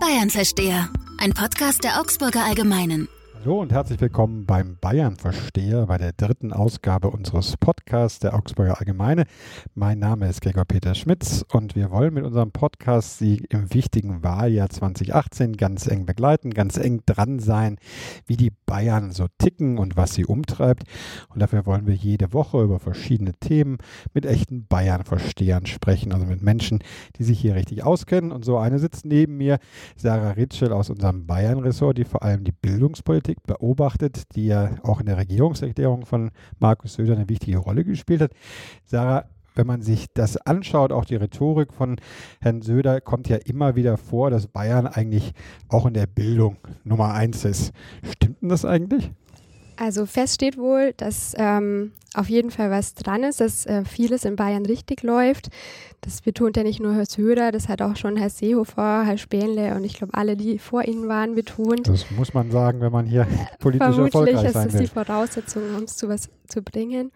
Bayern-Versteher, ein Podcast der Augsburger Allgemeinen. Hallo und herzlich willkommen beim Bayern-Versteher bei der dritten Ausgabe unseres Podcasts der Augsburger Allgemeine. Mein Name ist Gregor Peter Schmitz und wir wollen mit unserem Podcast Sie im wichtigen Wahljahr 2018 ganz eng begleiten, ganz eng dran sein, wie die Bayern so ticken und was sie umtreibt. Und dafür wollen wir jede Woche über verschiedene Themen mit echten Bayern-Verstehern sprechen, also mit Menschen, die sich hier richtig auskennen. Und so eine sitzt neben mir, Sarah Ritschel aus unserem Bayern-Ressort, die vor allem die Bildungspolitik Politik beobachtet, die ja auch in der Regierungserklärung von Markus Söder eine wichtige Rolle gespielt hat. Sarah, wenn man sich das anschaut, auch die Rhetorik von Herrn Söder, kommt ja immer wieder vor, dass Bayern eigentlich auch in der Bildung Nummer eins ist. Stimmt denn das eigentlich? Also fest steht wohl, dass ähm, auf jeden Fall was dran ist, dass äh, vieles in Bayern richtig läuft. Das betont ja nicht nur Herr Söder, das hat auch schon Herr Seehofer, Herr Spähnle und ich glaube alle, die vor ihnen waren, betont. Das muss man sagen, wenn man hier politisch Vermutlich erfolgreich sein will. Vermutlich ist das die Voraussetzung, um es zu was zu bringen.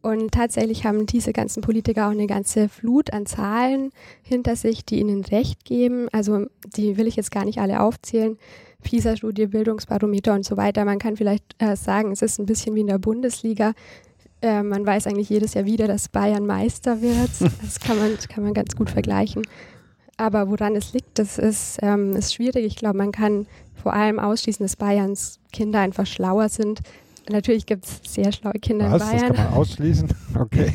Und tatsächlich haben diese ganzen Politiker auch eine ganze Flut an Zahlen hinter sich, die ihnen recht geben. Also die will ich jetzt gar nicht alle aufzählen. PISA-Studie, Bildungsbarometer und so weiter. Man kann vielleicht äh, sagen, es ist ein bisschen wie in der Bundesliga. Äh, man weiß eigentlich jedes Jahr wieder, dass Bayern Meister wird. Das kann man, kann man ganz gut vergleichen. Aber woran es liegt, das ist, ähm, ist schwierig. Ich glaube, man kann vor allem ausschließen, dass Bayerns Kinder einfach schlauer sind Natürlich gibt es sehr schlaue Kinder was? in Bayern. Das kann man ausschließen. Okay.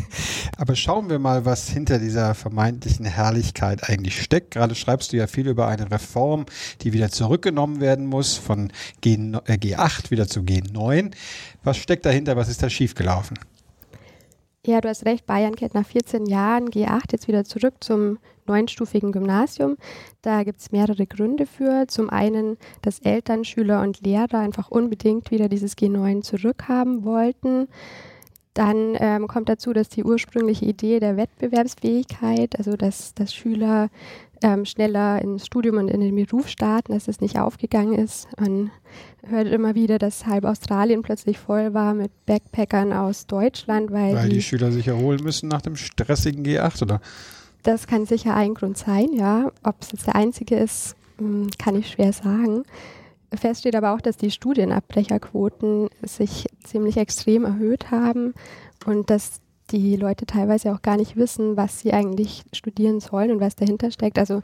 Aber schauen wir mal, was hinter dieser vermeintlichen Herrlichkeit eigentlich steckt. Gerade schreibst du ja viel über eine Reform, die wieder zurückgenommen werden muss, von G, äh, G8 wieder zu G9. Was steckt dahinter? Was ist da schiefgelaufen? Ja, du hast recht, Bayern kehrt nach 14 Jahren G8 jetzt wieder zurück zum neunstufigen Gymnasium. Da gibt es mehrere Gründe für. Zum einen, dass Eltern, Schüler und Lehrer einfach unbedingt wieder dieses G9 zurückhaben wollten. Dann ähm, kommt dazu, dass die ursprüngliche Idee der Wettbewerbsfähigkeit, also dass, dass Schüler ähm, schneller ins Studium und in den Beruf starten, dass das nicht aufgegangen ist. Man hört immer wieder, dass halb Australien plötzlich voll war mit Backpackern aus Deutschland, weil, weil die, die Schüler sich erholen müssen nach dem stressigen G8, oder? Das kann sicher ein Grund sein, ja. Ob es jetzt der einzige ist, hm, kann ich schwer sagen. Fest steht aber auch, dass die Studienabbrecherquoten sich ziemlich extrem erhöht haben und dass die Leute teilweise auch gar nicht wissen, was sie eigentlich studieren sollen und was dahinter steckt. Also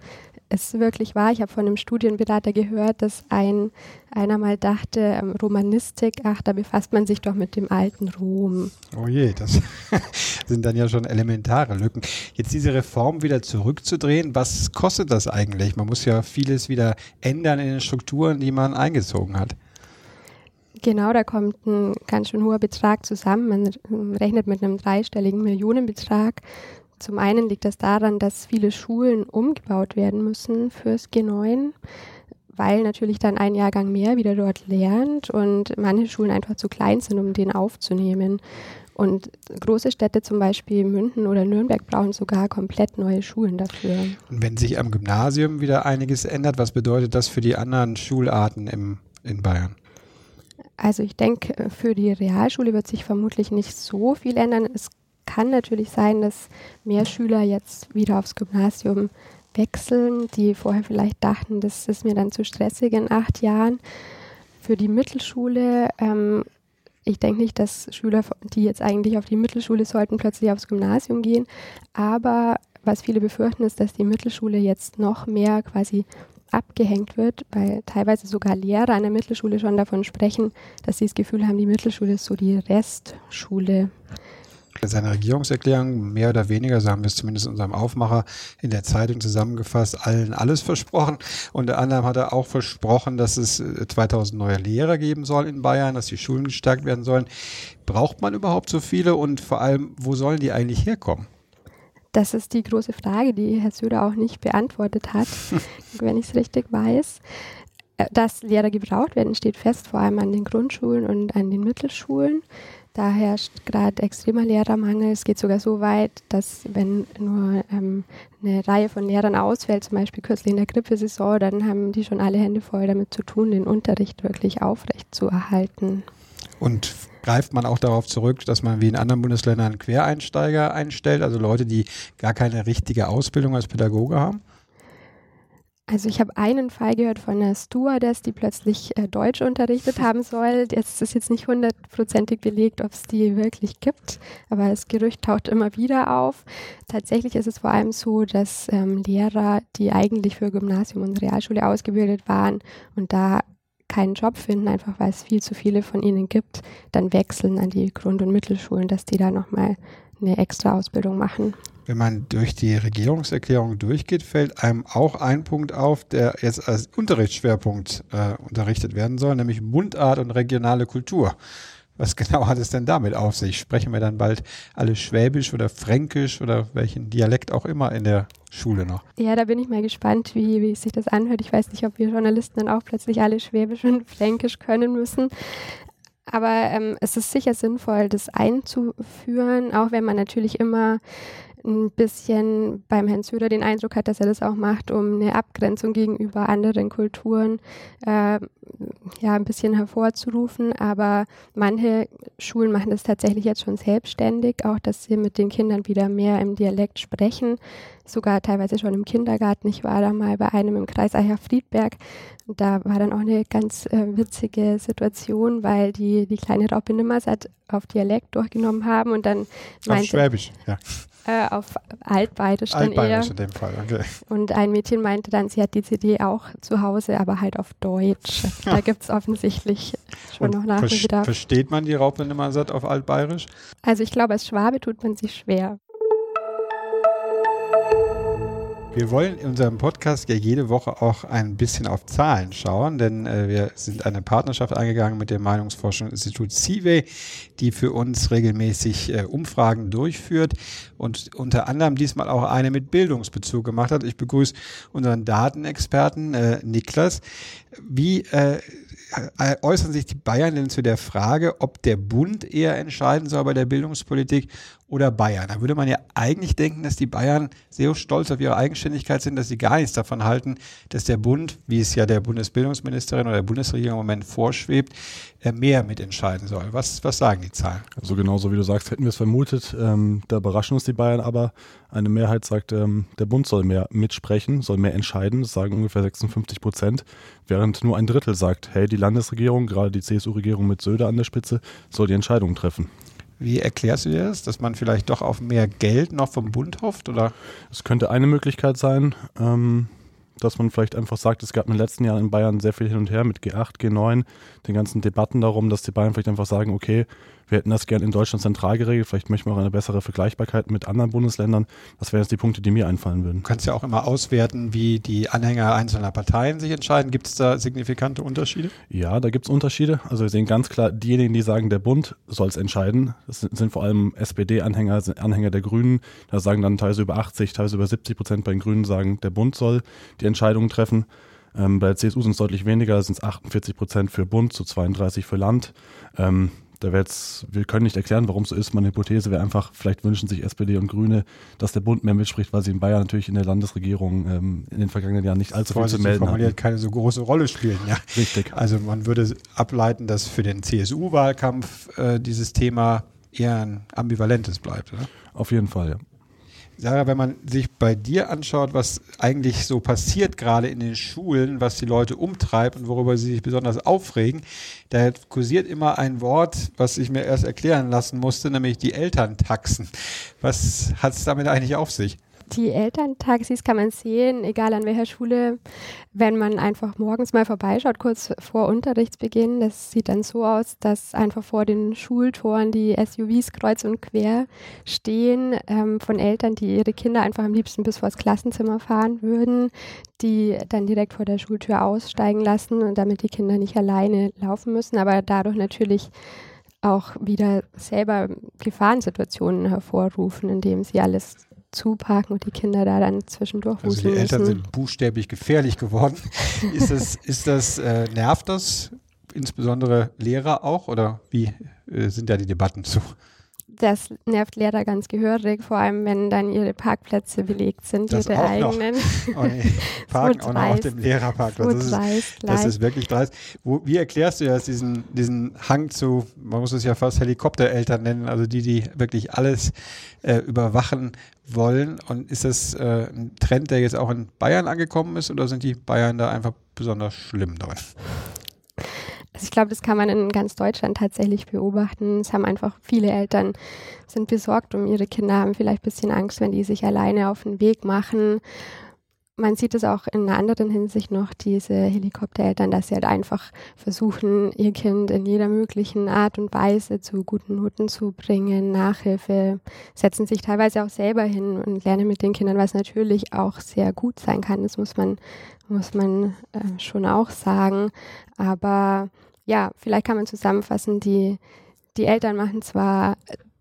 es ist wirklich wahr, ich habe von einem Studienberater gehört, dass ein, einer mal dachte, ähm, Romanistik, ach, da befasst man sich doch mit dem alten Rom. Oh je, das sind dann ja schon elementare Lücken. Jetzt diese Reform wieder zurückzudrehen, was kostet das eigentlich? Man muss ja vieles wieder ändern in den Strukturen, die man eingezogen hat. Genau, da kommt ein ganz schön hoher Betrag zusammen. Man rechnet mit einem dreistelligen Millionenbetrag. Zum einen liegt das daran, dass viele Schulen umgebaut werden müssen fürs G9, weil natürlich dann ein Jahrgang mehr wieder dort lernt und manche Schulen einfach zu klein sind, um den aufzunehmen. Und große Städte, zum Beispiel München oder Nürnberg, brauchen sogar komplett neue Schulen dafür. Und wenn sich am Gymnasium wieder einiges ändert, was bedeutet das für die anderen Schularten im, in Bayern? Also ich denke, für die Realschule wird sich vermutlich nicht so viel ändern. Es kann natürlich sein, dass mehr Schüler jetzt wieder aufs Gymnasium wechseln, die vorher vielleicht dachten, das ist mir dann zu stressig in acht Jahren. Für die Mittelschule, ähm, ich denke nicht, dass Schüler, die jetzt eigentlich auf die Mittelschule sollten, plötzlich aufs Gymnasium gehen. Aber was viele befürchten, ist, dass die Mittelschule jetzt noch mehr quasi abgehängt wird, weil teilweise sogar Lehrer an der Mittelschule schon davon sprechen, dass sie das Gefühl haben, die Mittelschule ist so die Restschule. Seine Regierungserklärung, mehr oder weniger, so haben wir es zumindest in unserem Aufmacher in der Zeitung zusammengefasst, allen alles versprochen. Unter anderem hat er auch versprochen, dass es 2000 äh, neue Lehrer geben soll in Bayern, dass die Schulen gestärkt werden sollen. Braucht man überhaupt so viele und vor allem, wo sollen die eigentlich herkommen? Das ist die große Frage, die Herr Söder auch nicht beantwortet hat, wenn ich es richtig weiß. Äh, dass Lehrer gebraucht werden, steht fest, vor allem an den Grundschulen und an den Mittelschulen. Da herrscht gerade extremer Lehrermangel. Es geht sogar so weit, dass wenn nur ähm, eine Reihe von Lehrern ausfällt, zum Beispiel kürzlich in der Grippesaison, dann haben die schon alle Hände voll damit zu tun, den Unterricht wirklich aufrecht zu erhalten. Und greift man auch darauf zurück, dass man wie in anderen Bundesländern Quereinsteiger einstellt, also Leute, die gar keine richtige Ausbildung als Pädagoge haben? Also ich habe einen Fall gehört von einer Stewardess, die plötzlich äh, Deutsch unterrichtet haben soll. Es ist jetzt nicht hundertprozentig belegt, ob es die wirklich gibt, aber das Gerücht taucht immer wieder auf. Tatsächlich ist es vor allem so, dass ähm, Lehrer, die eigentlich für Gymnasium und Realschule ausgebildet waren und da keinen Job finden, einfach weil es viel zu viele von ihnen gibt, dann wechseln an die Grund- und Mittelschulen, dass die da nochmal eine extra Ausbildung machen. Wenn man durch die Regierungserklärung durchgeht, fällt einem auch ein Punkt auf, der jetzt als Unterrichtsschwerpunkt äh, unterrichtet werden soll, nämlich Mundart und regionale Kultur. Was genau hat es denn damit auf sich? Sprechen wir dann bald alle Schwäbisch oder Fränkisch oder welchen Dialekt auch immer in der Schule noch? Ja, da bin ich mal gespannt, wie, wie sich das anhört. Ich weiß nicht, ob wir Journalisten dann auch plötzlich alle Schwäbisch und Fränkisch können müssen. Aber ähm, es ist sicher sinnvoll, das einzuführen, auch wenn man natürlich immer ein bisschen beim Herrn Söder den Eindruck hat, dass er das auch macht, um eine Abgrenzung gegenüber anderen Kulturen äh, ja ein bisschen hervorzurufen. Aber manche Schulen machen das tatsächlich jetzt schon selbstständig, auch dass sie mit den Kindern wieder mehr im Dialekt sprechen, sogar teilweise schon im Kindergarten. Ich war da mal bei einem im Kreis Eicher-Friedberg und da war dann auch eine ganz äh, witzige Situation, weil die die kleine Raupe Nimmersatt auf Dialekt durchgenommen haben und dann meinte, auf Schwäbisch, ja. Äh, auf Altbayerisch dann Altbayerisch eher. in dem Fall, okay. Und ein Mädchen meinte dann, sie hat die CD auch zu Hause, aber halt auf Deutsch. Da gibt es offensichtlich schon Und noch Nachholbedarf. Versteht man die Raupe Nimmersatt auf Altbayerisch? Also ich glaube, als Schwabe tut man sich schwer. Wir wollen in unserem Podcast ja jede Woche auch ein bisschen auf Zahlen schauen, denn äh, wir sind eine Partnerschaft eingegangen mit dem Meinungsforschungsinstitut CIVE, die für uns regelmäßig äh, Umfragen durchführt und unter anderem diesmal auch eine mit Bildungsbezug gemacht hat. Ich begrüße unseren Datenexperten äh, Niklas. Wie äh, äußern sich die Bayern denn zu der Frage, ob der Bund eher entscheiden soll bei der Bildungspolitik oder Bayern? Da würde man ja eigentlich denken, dass die Bayern sehr stolz auf ihre Eigenständigkeit sind, dass sie gar nichts davon halten, dass der Bund, wie es ja der Bundesbildungsministerin oder der Bundesregierung im Moment vorschwebt, mehr mitentscheiden soll. Was, was sagen die Zahlen? Also genauso wie du sagst, hätten wir es vermutet. Ähm, da überraschen uns die Bayern aber. Eine Mehrheit sagt, ähm, der Bund soll mehr mitsprechen, soll mehr entscheiden. Das sagen ungefähr 56 Prozent. Während nur ein Drittel sagt, hey, die Landesregierung, gerade die CSU-Regierung mit Söder an der Spitze, soll die Entscheidungen treffen. Wie erklärst du dir das, dass man vielleicht doch auf mehr Geld noch vom Bund hofft? Oder? Es könnte eine Möglichkeit sein. Ähm, dass man vielleicht einfach sagt, es gab in den letzten Jahren in Bayern sehr viel hin und her mit G8, G9, den ganzen Debatten darum, dass die Bayern vielleicht einfach sagen, okay, wir hätten das gern in Deutschland zentral geregelt, vielleicht möchten wir auch eine bessere Vergleichbarkeit mit anderen Bundesländern. Das wären jetzt die Punkte, die mir einfallen würden. Du kannst ja auch immer auswerten, wie die Anhänger einzelner Parteien sich entscheiden. Gibt es da signifikante Unterschiede? Ja, da gibt es Unterschiede. Also wir sehen ganz klar, diejenigen, die sagen, der Bund soll es entscheiden, das sind, sind vor allem SPD-Anhänger, Anhänger der Grünen. Da sagen dann teilweise über 80, teilweise über 70 Prozent bei den Grünen sagen, der Bund soll die Entscheidungen treffen. Ähm, bei der CSU sind es deutlich weniger, sind es 48 Prozent für Bund zu 32 für Land. Ähm, da jetzt, wir können nicht erklären, warum es so ist. Meine Hypothese wäre einfach, vielleicht wünschen sich SPD und Grüne, dass der Bund mehr mitspricht, weil sie in Bayern natürlich in der Landesregierung ähm, in den vergangenen Jahren nicht allzu viel zu melden formuliert hatten. keine so große Rolle spielen. Ja. Richtig. Also man würde ableiten, dass für den CSU-Wahlkampf äh, dieses Thema eher ein ambivalentes bleibt. Oder? Auf jeden Fall, ja. Sarah, wenn man sich bei dir anschaut, was eigentlich so passiert gerade in den Schulen, was die Leute umtreibt und worüber sie sich besonders aufregen, da kursiert immer ein Wort, was ich mir erst erklären lassen musste, nämlich die Elterntaxen. Was hat es damit eigentlich auf sich? Die Elterntaxis kann man sehen, egal an welcher Schule, wenn man einfach morgens mal vorbeischaut, kurz vor Unterrichtsbeginn. Das sieht dann so aus, dass einfach vor den Schultoren die SUVs kreuz und quer stehen ähm, von Eltern, die ihre Kinder einfach am liebsten bis vors Klassenzimmer fahren würden, die dann direkt vor der Schultür aussteigen lassen und damit die Kinder nicht alleine laufen müssen, aber dadurch natürlich auch wieder selber Gefahrensituationen hervorrufen, indem sie alles zuparken und die Kinder da dann zwischendurch Also die Eltern müssen. sind buchstäblich gefährlich geworden. ist das, ist das äh, nervt das insbesondere Lehrer auch oder wie äh, sind da die Debatten zu? Das nervt Lehrer ganz gehörig, vor allem wenn dann ihre Parkplätze belegt sind, Das ihre auch eigenen. Oh nee, parken auch noch auf dem Lehrerparkplatz. Das ist, dreist das ist wirklich dreist. Wo, wie erklärst du das, diesen, diesen Hang zu, man muss es ja fast Helikoptereltern nennen, also die, die wirklich alles äh, überwachen wollen? Und ist das äh, ein Trend, der jetzt auch in Bayern angekommen ist oder sind die Bayern da einfach besonders schlimm drin? Also ich glaube, das kann man in ganz Deutschland tatsächlich beobachten. Es haben einfach viele Eltern sind besorgt um ihre Kinder, haben vielleicht ein bisschen Angst, wenn die sich alleine auf den Weg machen. Man sieht es auch in einer anderen Hinsicht noch, diese Helikoptereltern, dass sie halt einfach versuchen, ihr Kind in jeder möglichen Art und Weise zu guten Noten zu bringen, Nachhilfe, setzen sich teilweise auch selber hin und lernen mit den Kindern, was natürlich auch sehr gut sein kann. Das muss man, muss man äh, schon auch sagen. Aber ja, vielleicht kann man zusammenfassen, die, die Eltern machen zwar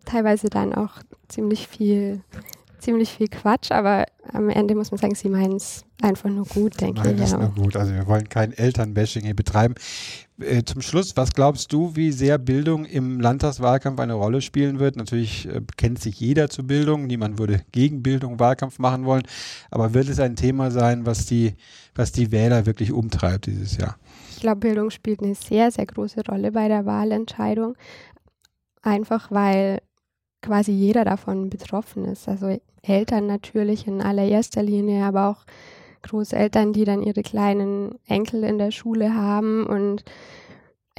teilweise dann auch ziemlich viel, ziemlich viel Quatsch, aber am Ende muss man sagen, sie meinen es einfach nur gut, denke ich. das ist Ja. nur gut. Also wir wollen kein Elternbashing hier betreiben. Äh, zum Schluss, was glaubst du, wie sehr Bildung im Landtagswahlkampf eine Rolle spielen wird? Natürlich äh, kennt sich jeder zu Bildung. Niemand würde gegen Bildung Wahlkampf machen wollen. Aber wird es ein Thema sein, was die, was die Wähler wirklich umtreibt dieses Jahr? Ich glaube, Bildung spielt eine sehr, sehr große Rolle bei der Wahlentscheidung. Einfach weil quasi jeder davon betroffen ist. Also Eltern natürlich in allererster Linie, aber auch Großeltern, die dann ihre kleinen Enkel in der Schule haben und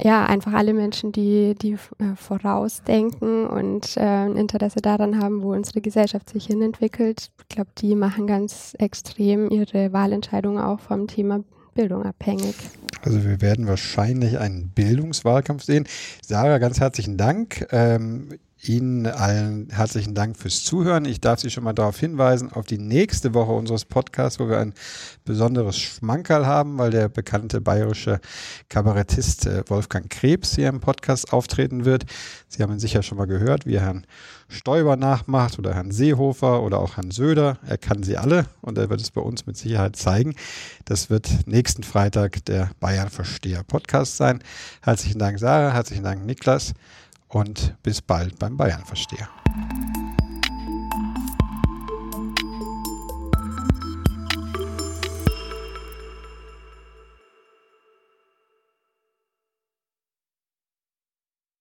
ja, einfach alle Menschen, die, die äh, vorausdenken und äh, ein Interesse daran haben, wo unsere Gesellschaft sich hinentwickelt. Ich glaube, die machen ganz extrem ihre Wahlentscheidung auch vom Thema Bildung abhängig. Also wir werden wahrscheinlich einen Bildungswahlkampf sehen. Sarah, ganz herzlichen Dank. Ähm, Ihnen allen herzlichen Dank fürs Zuhören. Ich darf Sie schon mal darauf hinweisen, auf die nächste Woche unseres Podcasts, wo wir ein besonderes Schmankerl haben, weil der bekannte bayerische Kabarettist äh, Wolfgang Krebs hier im Podcast auftreten wird. Sie haben ihn sicher schon mal gehört, wie er Herrn Stoiber nachmacht oder Herrn Seehofer oder auch Herrn Söder. Er kann sie alle und er wird es bei uns mit Sicherheit zeigen. Das wird nächsten Freitag der Bayern Versteher Podcast sein. Herzlichen Dank, Sarah. Herzlichen Dank, Niklas. Und bis bald beim Bayern Versteher.